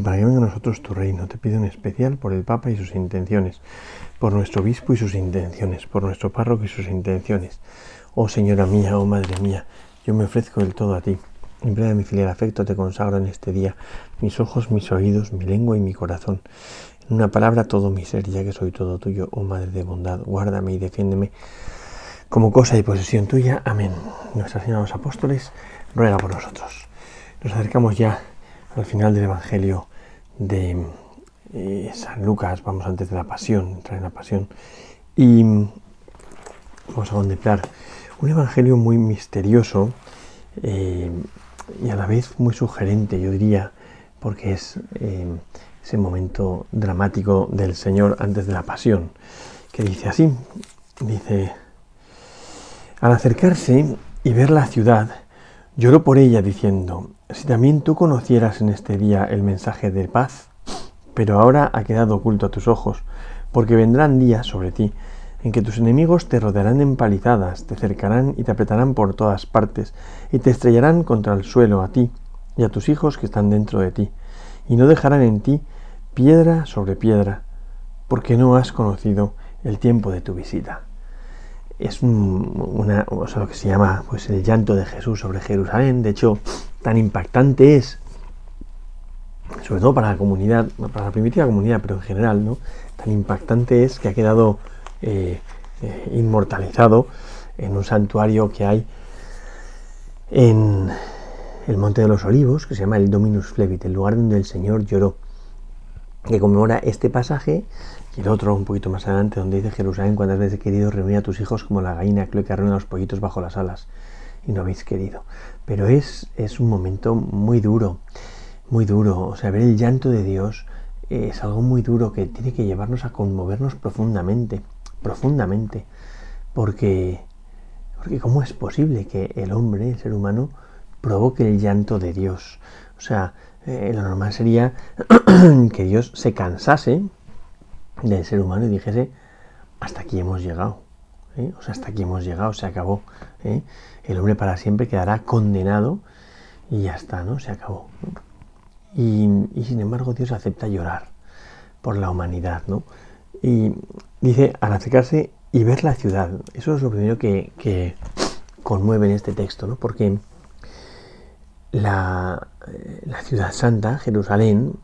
para que venga a nosotros tu reino. Te pido en especial por el Papa y sus intenciones por nuestro obispo y sus intenciones, por nuestro párroco y sus intenciones. Oh Señora mía, oh Madre mía, yo me ofrezco del todo a ti. En plena de mi filial afecto te consagro en este día mis ojos, mis oídos, mi lengua y mi corazón. En una palabra todo mi ser, ya que soy todo tuyo, oh Madre de bondad, guárdame y defiéndeme como cosa y posesión tuya. Amén. Nuestra Señora de los Apóstoles ruega por nosotros. Nos acercamos ya al final del Evangelio de eh, San Lucas, vamos antes de la pasión, entrar en la pasión, y vamos a contemplar un evangelio muy misterioso eh, y a la vez muy sugerente, yo diría, porque es eh, ese momento dramático del Señor antes de la pasión, que dice así, dice, al acercarse y ver la ciudad, lloró por ella diciendo, si también tú conocieras en este día el mensaje de paz, pero ahora ha quedado oculto a tus ojos, porque vendrán días sobre ti en que tus enemigos te rodearán empalizadas, te cercarán y te apretarán por todas partes, y te estrellarán contra el suelo a ti y a tus hijos que están dentro de ti, y no dejarán en ti piedra sobre piedra, porque no has conocido el tiempo de tu visita. Es una, lo que se llama pues, el llanto de Jesús sobre Jerusalén. De hecho, tan impactante es sobre todo para la comunidad, para la primitiva comunidad, pero en general, ¿no? Tan impactante es que ha quedado eh, eh, inmortalizado en un santuario que hay en el Monte de los Olivos, que se llama el Dominus Flevit, el lugar donde el Señor lloró, que conmemora este pasaje y el otro un poquito más adelante, donde dice Jerusalén, cuántas veces he querido reunir a tus hijos como la gallina creo que reúne a los pollitos bajo las alas, y no habéis querido. Pero es, es un momento muy duro muy duro. O sea, ver el llanto de Dios es algo muy duro que tiene que llevarnos a conmovernos profundamente, profundamente. Porque, porque ¿cómo es posible que el hombre, el ser humano, provoque el llanto de Dios? O sea, eh, lo normal sería que Dios se cansase del ser humano y dijese, hasta aquí hemos llegado. ¿Eh? O sea, hasta aquí hemos llegado, se acabó. ¿eh? El hombre para siempre quedará condenado y ya está, ¿no? Se acabó. Y, sin embargo Dios acepta llorar por la humanidad, ¿no? Y dice, al acercarse y ver la ciudad, eso es lo primero que, conmueve en este texto, ¿no? Porque la, ciudad santa, Jerusalén,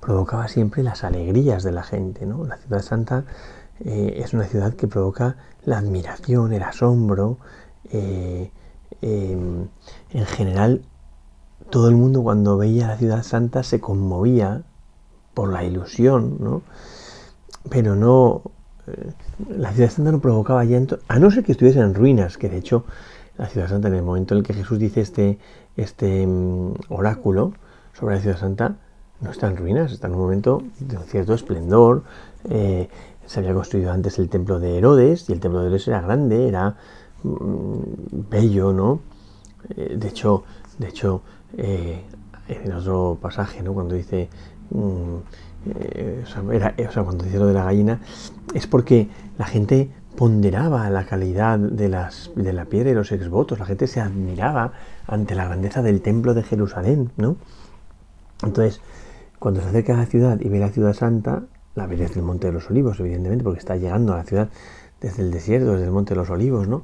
provocaba siempre las alegrías de la gente, ¿no? La ciudad santa eh, es una ciudad que provoca la admiración, el asombro, eh, em, en general todo el mundo cuando veía la ciudad santa se conmovía por la ilusión, ¿no? Pero no, eh, la ciudad santa no provocaba llanto, a no ser que estuviese en ruinas, que de hecho la ciudad santa en el momento en el que Jesús dice este, este mm, oráculo sobre la ciudad santa, no está en ruinas, está en un momento de un cierto esplendor. Eh, se había construido antes el templo de Herodes y el templo de Herodes era grande, era mm, bello, ¿no? Eh, de hecho, de hecho, eh, en otro pasaje, ¿no? cuando dice, mm, eh, o, sea, cuando dice lo de la gallina, es porque la gente ponderaba la calidad de, las, de la piedra y los exvotos, la gente se admiraba ante la grandeza del templo de Jerusalén, ¿no? Entonces, cuando se acerca a la ciudad y ve la ciudad santa, la ve desde el Monte de los Olivos, evidentemente, porque está llegando a la ciudad desde el desierto, desde el Monte de los Olivos, ¿no?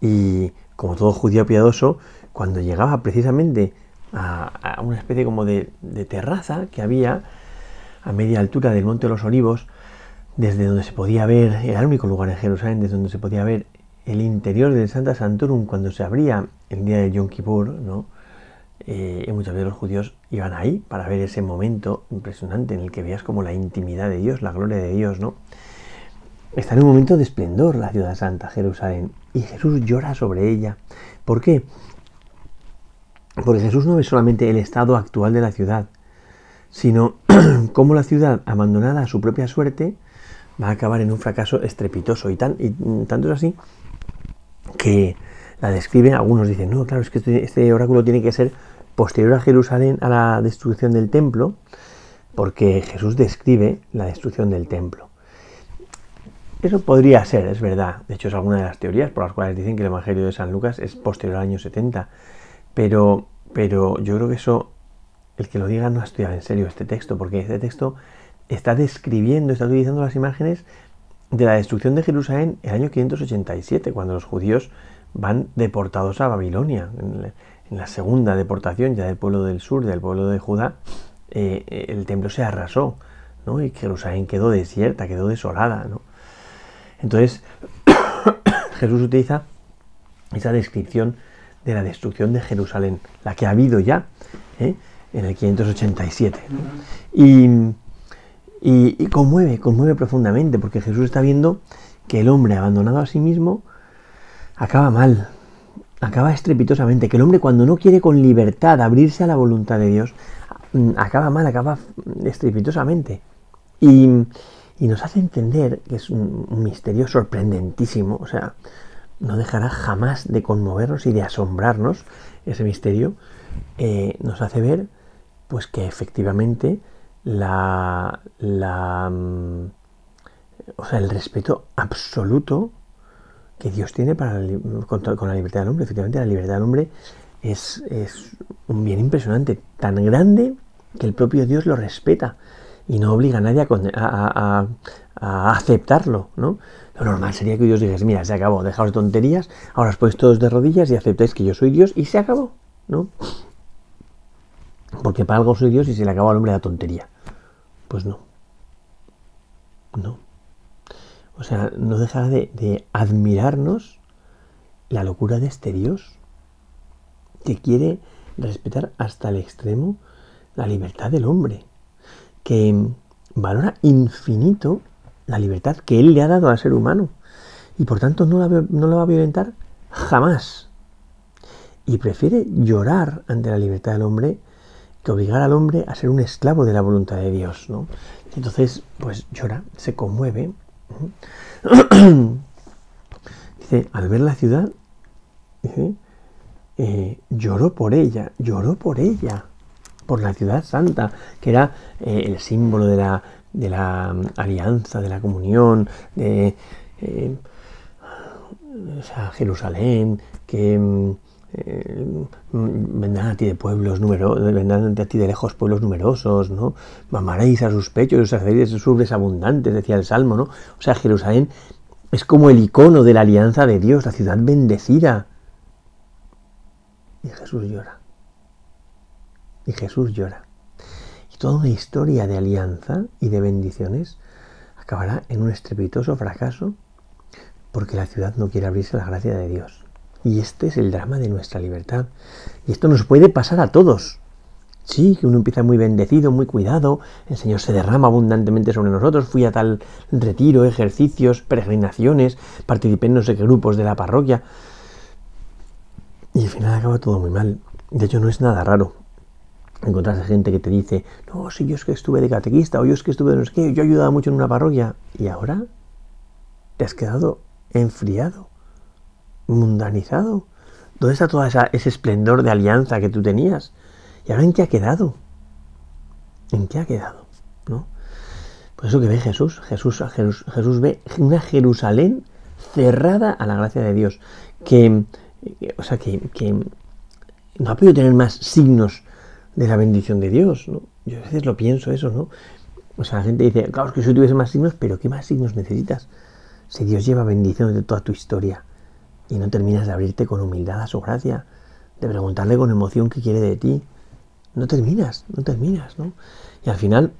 Y como todo judío piadoso, cuando llegaba precisamente a, una especie como de, terraza que había a media altura del Monte de los Olivos, desde donde se podía ver, era el único lugar en Jerusalén desde donde se podía ver el interior del Santa Santorum cuando se abría el día de Yom Kippur, ¿no? Eh, muchos de los judíos iban ahí para ver ese momento impresionante en el que veías como la intimidad de Dios, la gloria de Dios, ¿no? Está en un momento de esplendor la ciudad santa, Jerusalén, y Jesús llora sobre ella. ¿Por qué? Porque Jesús no ve solamente el estado actual de la ciudad, sino cómo la ciudad, abandonada a su propia suerte, va a acabar en un fracaso estrepitoso. Y, tan, tanto es así que la describen, algunos dicen, no, claro, es que este, este oráculo tiene que ser posterior a Jerusalén, a la destrucción del templo, porque Jesús describe la destrucción del templo. Eso podría ser, es verdad. De hecho, es alguna de las teorías por las cuales dicen que el Evangelio de San Lucas es posterior al año 70. Pero, pero yo creo que eso, el que lo diga no ha estudiado en serio este texto, porque este texto está describiendo, está utilizando las imágenes de la destrucción de Jerusalén el año 587, cuando los judíos van deportados a Babilonia. En la segunda deportación ya del pueblo del sur, del pueblo de Judá, eh, el templo se arrasó, ¿no? Y Jerusalén quedó desierta, quedó desolada, ¿no? Entonces, Jesús utiliza esa descripción de la destrucción de Jerusalén, la que ha habido ya ¿eh? en el 587. Y, y, conmueve, conmueve profundamente, porque Jesús está viendo que el hombre abandonado a sí mismo acaba mal, acaba estrepitosamente, que el hombre cuando no quiere con libertad abrirse a la voluntad de Dios, mm, acaba mal, acaba estrepitosamente. Y, y nos hace entender que es un, misterio sorprendentísimo, o sea, no dejará jamás de conmovernos y de asombrarnos ese misterio, eh, nos hace ver pues que efectivamente la, la mm, o sea, el respeto absoluto que Dios tiene para con, la libertad del hombre. Efectivamente, la libertad del hombre es, es un bien impresionante, tan grande que el propio Dios lo respeta y no obliga a nadie a, aceptarlo, ¿no? Lo normal sería que Dios dijese, mira, se acabó, dejaos de tonterías, ahora os ponéis todos de rodillas y aceptáis que yo soy Dios y se acabó, ¿no? Porque para algo soy Dios y se le acabó al hombre la tontería. Pues no. No. O sea, no dejará de, admirarnos la locura de este Dios que quiere respetar hasta el extremo la libertad del hombre que valora infinito la libertad que Él le ha dado al ser humano y por tanto no la, no va a violentar jamás. Y prefiere llorar ante la libertad del hombre que obligar al hombre a ser un esclavo de la voluntad de Dios. ¿no? Entonces, pues llora, se conmueve. dice, al ver la ciudad, eh, lloró por ella, lloró por ella por la ciudad santa, que era eh, el símbolo de la, de la mm, alianza, de la comunión, de eh, Jerusalén, que mm, eh, vendrán a ti de pueblos numerosos, vendrán a ti de lejos pueblos numerosos, ¿no? Mamaréis a sus pechos, os haceréis subres abundantes, decía el Salmo, ¿no? O sea, Jerusalén es como el icono de la alianza de Dios, la ciudad bendecida. Y Jesús llora. Y Jesús llora. Y toda una historia de alianza y de bendiciones acabará en un estrepitoso fracaso porque la ciudad no quiere abrirse a la gracia de Dios. Y este es el drama de nuestra libertad. Y esto nos puede pasar a todos. Sí, que uno empieza muy bendecido, muy cuidado, el Señor se derrama abundantemente sobre nosotros, fui a tal retiro, ejercicios, peregrinaciones, participé en no sé qué grupos de la parroquia. Y al final acaba todo muy mal. De hecho, no es nada raro encontrarse gente que te dice, no, si yo es que estuve de catequista, o yo es que estuve de no sé qué, yo he ayudado mucho en una parroquia, y ahora te has quedado enfriado, mundanizado. ¿Dónde está todo ese esplendor de alianza que tú tenías? ¿Y ahora en qué ha quedado? ¿En qué ha quedado? ¿No? Por eso que ve Jesús, Jesús, Jesús, ve una Jerusalén cerrada a la gracia de Dios, que, o sea, que, que no ha podido tener más signos de la bendición de Dios, ¿no? Yo a veces lo pienso eso, ¿no? O sea, la gente dice, claro, es que si tuviese más signos, pero ¿qué más signos necesitas? Si Dios lleva bendiciones de toda tu historia y no terminas de abrirte con humildad a su gracia, de preguntarle con emoción qué quiere de ti, no terminas, no terminas, ¿no? Y al final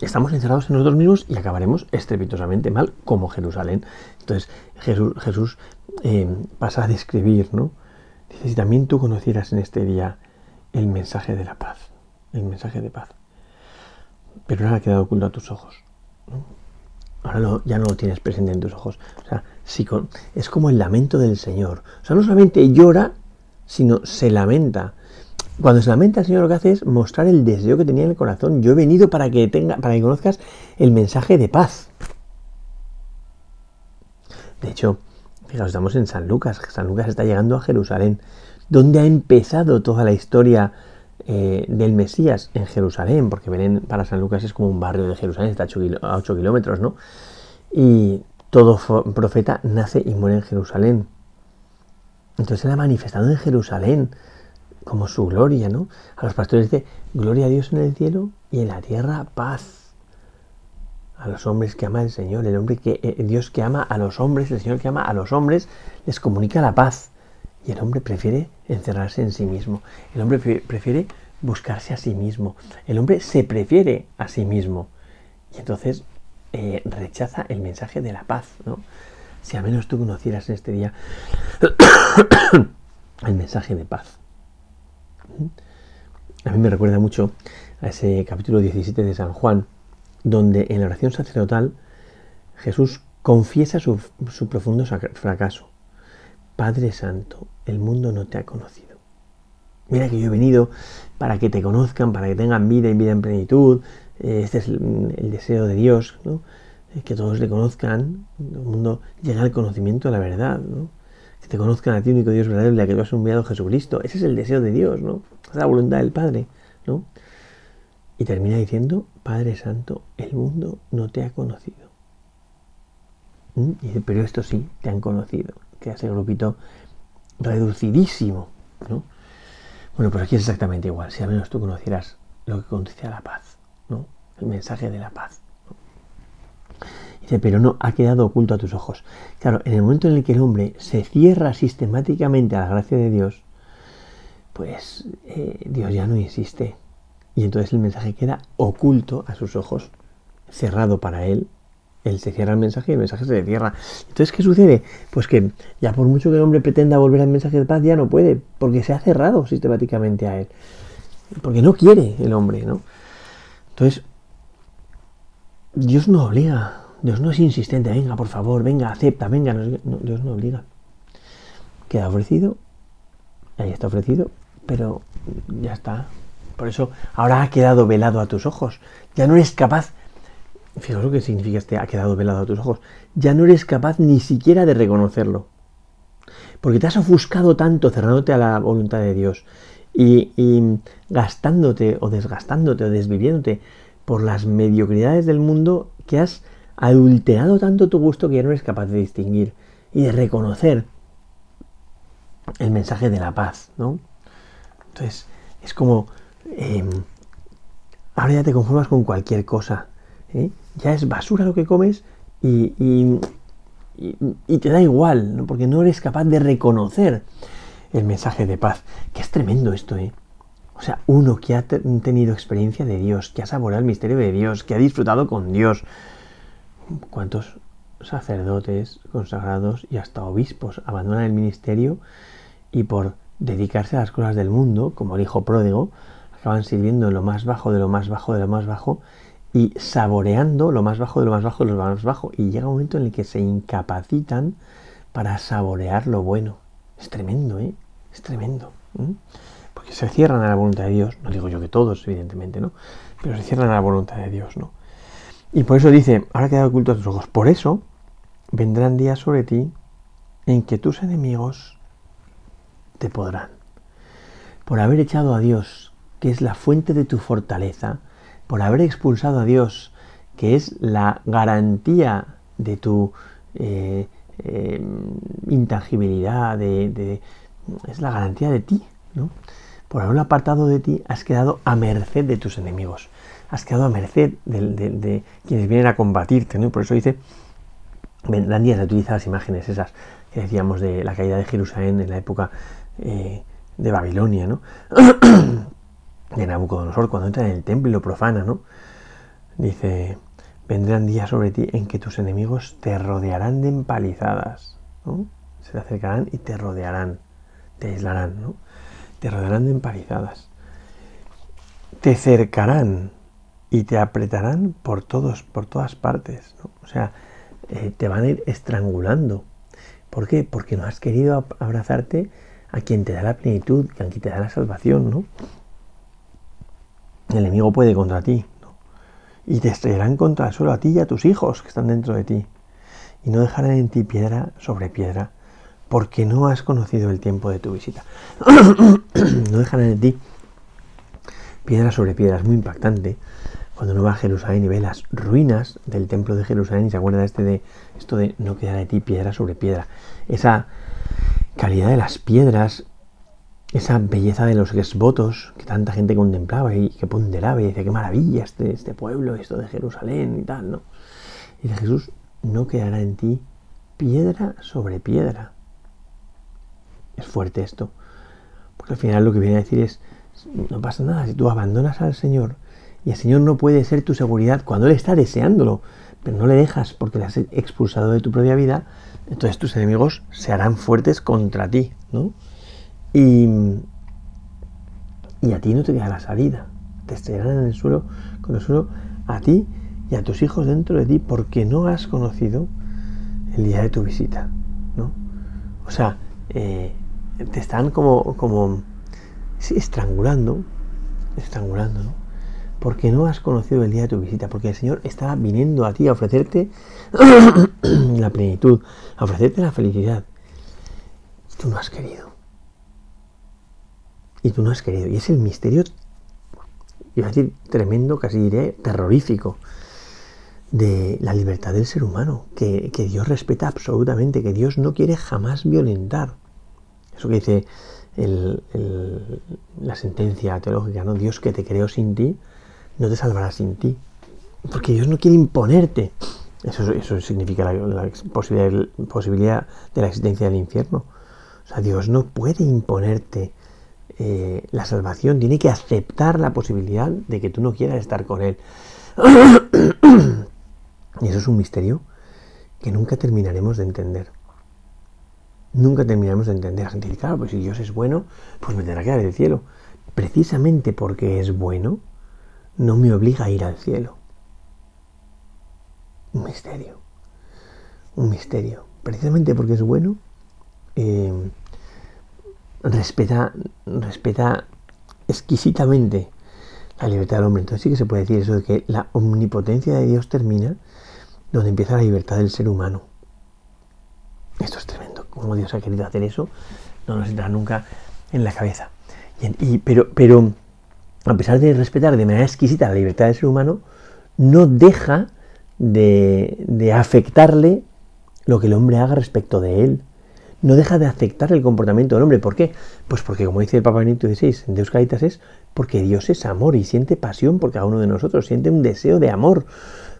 estamos encerrados en nosotros mismos y acabaremos estrepitosamente mal como Jerusalén. Entonces Jesús, eh, pasa a describir, ¿no? Dice, si también tú conocieras en este día el mensaje de la paz, el mensaje de paz. Pero ahora ha quedado oculto a tus ojos. Ahora ya no lo tienes presente en tus ojos. O sea, es como el lamento del Señor. O sea, no solamente llora, sino se lamenta. Cuando se lamenta el Señor lo que hace es mostrar el deseo que tenía en el corazón. Yo he venido para que tenga, para que conozcas el mensaje de paz. De hecho, fijaos, estamos en San Lucas. San Lucas está llegando a Jerusalén. ¿Dónde ha empezado toda la historia eh, del Mesías? En Jerusalén, porque Belén para San Lucas es como un barrio de Jerusalén, está a 8, kilómetros, ¿no? Y todo profeta nace y muere en Jerusalén. Entonces él ha manifestado en Jerusalén como su gloria, ¿no? A los pastores dice, gloria a Dios en el cielo y en la tierra paz. A los hombres que ama el Señor, el hombre que eh, Dios que ama a los hombres, el Señor que ama a los hombres, les comunica la paz. Y el hombre prefiere encerrarse en sí mismo. El hombre prefiere buscarse a sí mismo. El hombre se prefiere a sí mismo. Y entonces eh, rechaza el mensaje de la paz, ¿no? Si al menos tú conocieras en este día el mensaje de paz. A mí me recuerda mucho a ese capítulo 17 de San Juan, donde en la oración sacerdotal Jesús confiesa su, profundo fracaso. Padre Santo, el mundo no te ha conocido. Mira que yo he venido para que te conozcan, para que tengan vida y vida en plenitud. Eh, este es el, deseo de Dios, ¿no? Que todos le conozcan, el mundo llegue al conocimiento de la verdad. ¿no? que te conozcan a ti, único Dios verdadero, y a que tú has enviado Jesucristo. Ese es el deseo de Dios, ¿no? Es la voluntad del Padre, ¿no? Y termina diciendo, Padre Santo, el mundo no te ha conocido. ¿Mm? Y dice, pero esto sí, te han conocido. Que ese grupito reducidísimo, ¿no? Bueno, pues aquí es exactamente igual. Si al menos tú conocieras lo que conduce a la paz, ¿no? El mensaje de la paz. Dice, pero no, ha quedado oculto a tus ojos. Claro, en el momento en el que el hombre se cierra sistemáticamente a la gracia de Dios, pues eh, Dios ya no insiste. Y entonces el mensaje queda oculto a sus ojos, cerrado para él. Él se cierra el mensaje y el mensaje se cierra. Entonces, ¿qué sucede? Pues que ya por mucho que el hombre pretenda volver al mensaje de paz, ya no puede, porque se ha cerrado sistemáticamente a él. Porque no quiere el hombre, ¿no? Entonces, Dios no obliga Dios no es insistente, venga, por favor, venga, acepta, venga. Dios no obliga. Queda ofrecido, ahí está ofrecido, pero ya está. Por eso ahora ha quedado velado a tus ojos. Ya no eres capaz, fijaos lo que significa este ha quedado velado a tus ojos. Ya no eres capaz ni siquiera de reconocerlo. Porque te has ofuscado tanto cerrándote a la voluntad de Dios y, gastándote o desgastándote o desviviéndote por las mediocridades del mundo que has adulterado tanto tu gusto que ya no eres capaz de distinguir y de reconocer el mensaje de la paz, ¿no? Entonces, es como, em, ahora ya te conformas con cualquier cosa, ¿eh? Ya es basura lo que comes y, y, te da igual, ¿no? porque no eres capaz de reconocer el mensaje de paz, que es tremendo esto, ¿eh? O sea, uno que ha tenido experiencia de Dios, que ha saboreado el misterio de Dios, que ha disfrutado con Dios, cuántos sacerdotes consagrados y hasta obispos abandonan el ministerio y por dedicarse a las cosas del mundo, como el hijo pródigo, acaban sirviendo en lo más bajo de lo más bajo de lo más bajo y saboreando lo más bajo de lo más bajo de lo más bajo. Y llega un momento en el que se incapacitan para saborear lo bueno. Es tremendo, ¿eh? Es tremendo. Porque se cierran a la voluntad de Dios. No digo yo que todos, evidentemente, ¿no? Pero se cierran a la voluntad de Dios, ¿no? Y por eso dice, ahora queda oculto a tus ojos. Por eso vendrán días sobre ti en que tus enemigos te podrán. Por haber echado a Dios, que es la fuente de tu fortaleza, por haber expulsado a Dios, que es la garantía de tu eh, eh, intangibilidad, de, es la garantía de ti, ¿no? Por haberlo apartado de ti, has quedado a merced de tus enemigos has quedado a merced de, quienes vienen a combatirte, ¿no? por eso dice, vendrán días, utiliza las imágenes esas que decíamos de la caída de Jerusalén en la época eh, de Babilonia, ¿no? de Nabucodonosor, cuando entra en el templo y lo profana, ¿no? Dice, vendrán días sobre ti en que tus enemigos te rodearán de empalizadas, ¿no? Se te acercarán y te rodearán, te aislarán, ¿no? Te rodearán de empalizadas. Te cercarán y te apretarán por todos, por todas partes. O sea, eh, te van a ir estrangulando. ¿Por qué? Porque no has querido abrazarte a quien te da la plenitud, a quien te da la salvación, ¿no? El enemigo puede contra ti, ¿no? Y te estrellarán contra el suelo a ti y a tus hijos que están dentro de ti. y no dejarán en ti piedra sobre piedra, porque no has conocido el tiempo de tu visita. no dejarán en ti piedra sobre piedra, es muy impactante. Cuando uno va a Jerusalén y ve las ruinas del templo de Jerusalén y se acuerda este de esto de no quedar de ti piedra sobre piedra. Esa calidad de las piedras, esa belleza de los exvotos que tanta gente contemplaba y que ponderaba y decía, qué maravilla este, este pueblo, esto de Jerusalén y tal, ¿no? Y de Jesús, no quedará en ti piedra sobre piedra. Es fuerte esto, porque al final lo que viene a decir es, no pasa nada, si tú abandonas al Señor y el Señor no puede ser tu seguridad cuando Él está deseándolo, pero no le dejas porque le has expulsado de tu propia vida, entonces tus enemigos se harán fuertes contra ti, ¿no? Y, y a ti no te queda la salida, te estrellarán en el suelo, con el suelo a ti y a tus hijos dentro de ti porque no has conocido el día de tu visita, ¿no? O sea, eh, te están como, como estrangulando, estrangulando, ¿no? Porque no has conocido el día de tu visita, porque el Señor está viniendo a ti a ofrecerte la plenitud, a ofrecerte la felicidad. Tú no has querido. Y tú no has querido. Y es el misterio, iba a decir tremendo, casi diré terrorífico, de la libertad del ser humano, que, que Dios respeta absolutamente, que Dios no quiere jamás violentar. Eso que dice la sentencia teológica, ¿no? Dios que te creó sin ti, no te salvará sin ti. Porque Dios no quiere imponerte. Eso, eso significa la, posibilidad, posibilidad, de la existencia del infierno. O sea, Dios no puede imponerte eh, la salvación, tiene que aceptar la posibilidad de que tú no quieras estar con Él. y eso es un misterio que nunca terminaremos de entender nunca terminamos de entender. Gente claro, pues si Dios es bueno, pues me tendrá que dar el cielo. Precisamente porque es bueno, no me obliga a ir al cielo. Un misterio. Un misterio. Precisamente porque es bueno, eh, respeta, respeta exquisitamente la libertad del hombre. Entonces sí que se puede decir eso de que la omnipotencia de Dios termina donde empieza la libertad del ser humano. Esto es tremendo cómo Dios ha querido hacer eso, no nos entra nunca en la cabeza. Y, pero, pero, a pesar de respetar de manera exquisita la libertad del ser humano, no deja de, de afectarle lo que el hombre haga respecto de él. No deja de afectar el comportamiento del hombre. ¿Por qué? Pues porque, como dice el Papa Benito XVI Deus Caritas, es porque Dios es amor y siente pasión por cada uno de nosotros, siente un deseo de amor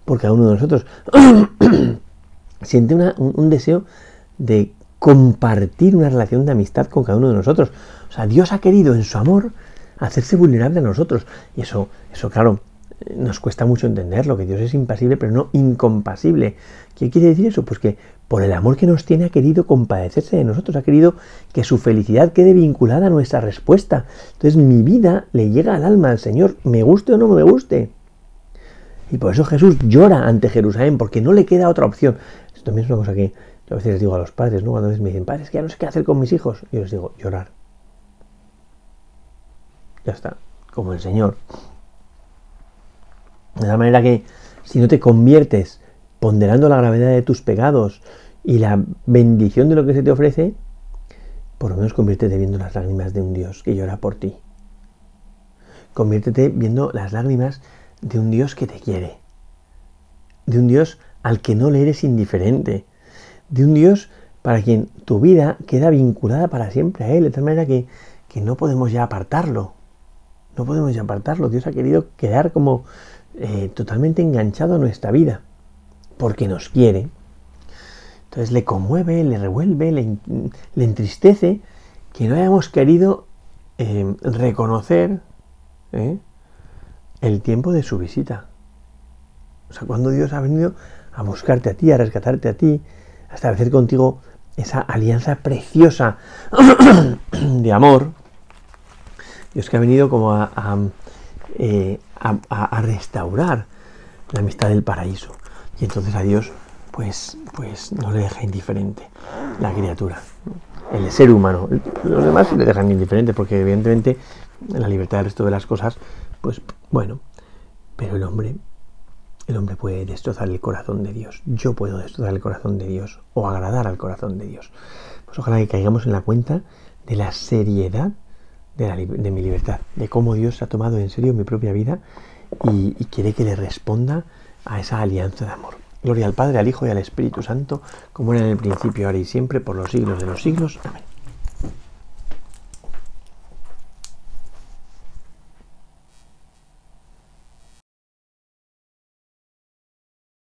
por cada uno de nosotros. siente un deseo de compartir una relación de amistad con cada uno de nosotros. O sea, Dios ha querido en su amor hacerse vulnerable a nosotros. Y eso, eso claro, nos cuesta mucho entenderlo, que Dios es impasible, pero no incompasible. ¿Qué quiere decir eso? Pues que por el amor que nos tiene ha querido compadecerse de nosotros, ha querido que su felicidad quede vinculada a nuestra respuesta. Entonces mi vida le llega al alma al Señor, me guste o no me guste. Y por eso Jesús llora ante Jerusalén, porque no le queda otra opción. Esto también es una cosa que yo a veces les digo a los padres, ¿no? Cuando me dicen, padres, que ya no sé qué hacer con mis hijos. Yo les digo, llorar. Ya está, como el Señor. De la manera que si no te conviertes ponderando la gravedad de tus pecados y la bendición de lo que se te ofrece, por lo menos conviértete viendo las lágrimas de un Dios que llora por ti. Conviértete viendo las lágrimas de un Dios que te quiere. De un Dios al que no le eres indiferente de un Dios para quien tu vida queda vinculada para siempre a Él, de tal manera que, no podemos ya apartarlo. No podemos ya apartarlo. Dios ha querido quedar como eh, totalmente enganchado a nuestra vida, porque nos quiere. Entonces le conmueve, le revuelve, le, entristece que no hayamos querido eh, reconocer eh, el tiempo de su visita. O sea, cuando Dios ha venido a buscarte a ti, a rescatarte a ti, establecer contigo esa alianza preciosa de amor. Dios que ha venido como eh, a, restaurar la amistad del paraíso. Y entonces a Dios pues, pues no le deja indiferente la criatura, el ser humano. Los demás le dejan indiferente porque evidentemente la libertad del resto de las cosas, pues bueno, pero el hombre el hombre puede destrozar el corazón de Dios. Yo puedo destrozar el corazón de Dios o agradar al corazón de Dios. Pues ojalá que caigamos en la cuenta de la seriedad de, mi libertad, de cómo Dios ha tomado en serio mi propia vida y, y quiere que le responda a esa alianza de amor. Gloria al Padre, al Hijo y al Espíritu Santo, como era en el principio, ahora y siempre, por los siglos de los siglos. Amén.